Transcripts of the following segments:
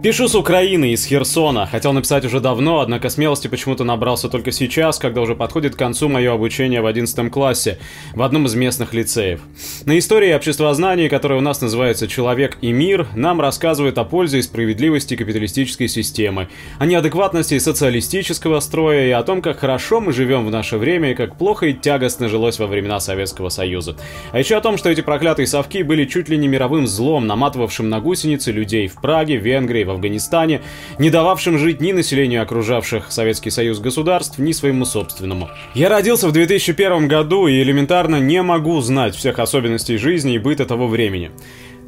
Пишу с Украины, из Херсона. Хотел написать уже давно, однако смелости почему-то набрался только сейчас, когда уже подходит к концу мое обучение в 11 классе в одном из местных лицеев. На истории обществознания, которая у нас называется «Человек и мир», нам рассказывают о пользе и справедливости капиталистической системы, о неадекватности социалистического строя и о том, как хорошо мы живем в наше время и как плохо и тягостно жилось во времена Советского Союза. А еще о том, что эти проклятые совки были чуть ли не мировым злом, наматывавшим на гусеницы людей в Праге, Венгрии, в Афганистане, не дававшим жить ни населению окружавших Советский Союз государств, ни своему собственному. Я родился в 2001 году и элементарно не могу знать всех особенностей жизни и быта того времени.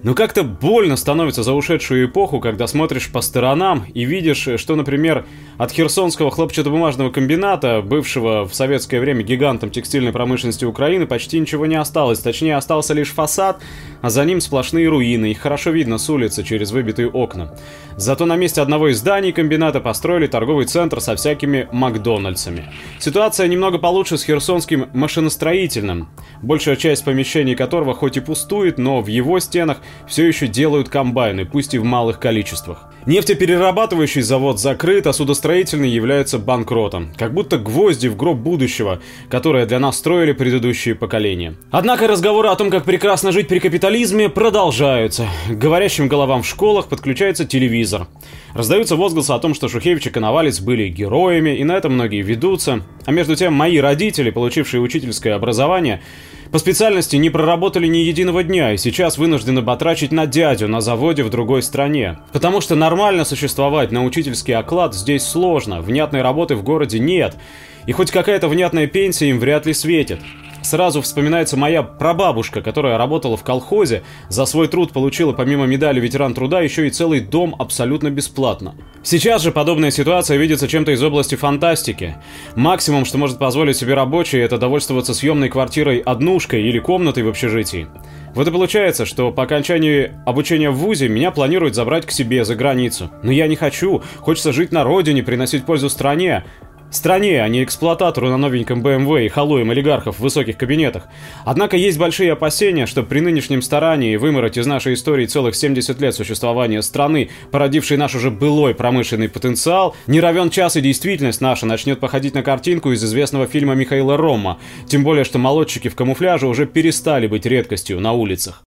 Но как-то больно становится за ушедшую эпоху, когда смотришь по сторонам и видишь, что, например, от Херсонского хлопчатобумажного комбината, бывшего в советское время гигантом текстильной промышленности Украины, почти ничего не осталось. Точнее, остался лишь фасад, а за ним сплошные руины. Их хорошо видно с улицы через выбитые окна. Зато на месте одного из зданий комбината построили торговый центр со всякими Макдональдсами. Ситуация немного получше с херсонским машиностроительным, большая часть помещений которого хоть и пустует, но в его стенах все еще делают комбайны, пусть и в малых количествах. Нефтеперерабатывающий завод закрыт, а судостроительный является банкротом. Как будто гвозди в гроб будущего, которое для нас строили предыдущие поколения. Однако разговоры о том, как прекрасно жить при капитализме, продолжаются. К говорящим головам в школах подключается телевизор. Раздаются возгласы о том, что Шухевич и Коновалец были героями, и на это многие ведутся. А между тем, мои родители, получившие учительское образование, по специальности не проработали ни единого дня и сейчас вынуждены батрачить на дядю на заводе в другой стране. Потому что нормально существовать на учительский оклад здесь сложно, внятной работы в городе нет, и хоть какая-то внятная пенсия им вряд ли светит. Сразу вспоминается моя прабабушка, которая работала в колхозе, за свой труд получила помимо медали ветеран труда еще и целый дом абсолютно бесплатно. Сейчас же подобная ситуация видится чем-то из области фантастики. Максимум, что может позволить себе рабочий, это довольствоваться съемной квартирой однушкой или комнатой в общежитии. Вот и получается, что по окончании обучения в ВУЗе меня планируют забрать к себе за границу. Но я не хочу, хочется жить на родине, приносить пользу стране. Стране, а не эксплуататору на новеньком BMW и халуем олигархов в высоких кабинетах. Однако есть большие опасения, что при нынешнем старании вымороть из нашей истории целых 70 лет существования страны, породившей наш уже былой промышленный потенциал, не равен час и действительность наша начнет походить на картинку из известного фильма Михаила Рома. Тем более, что молодчики в камуфляже уже перестали быть редкостью на улицах.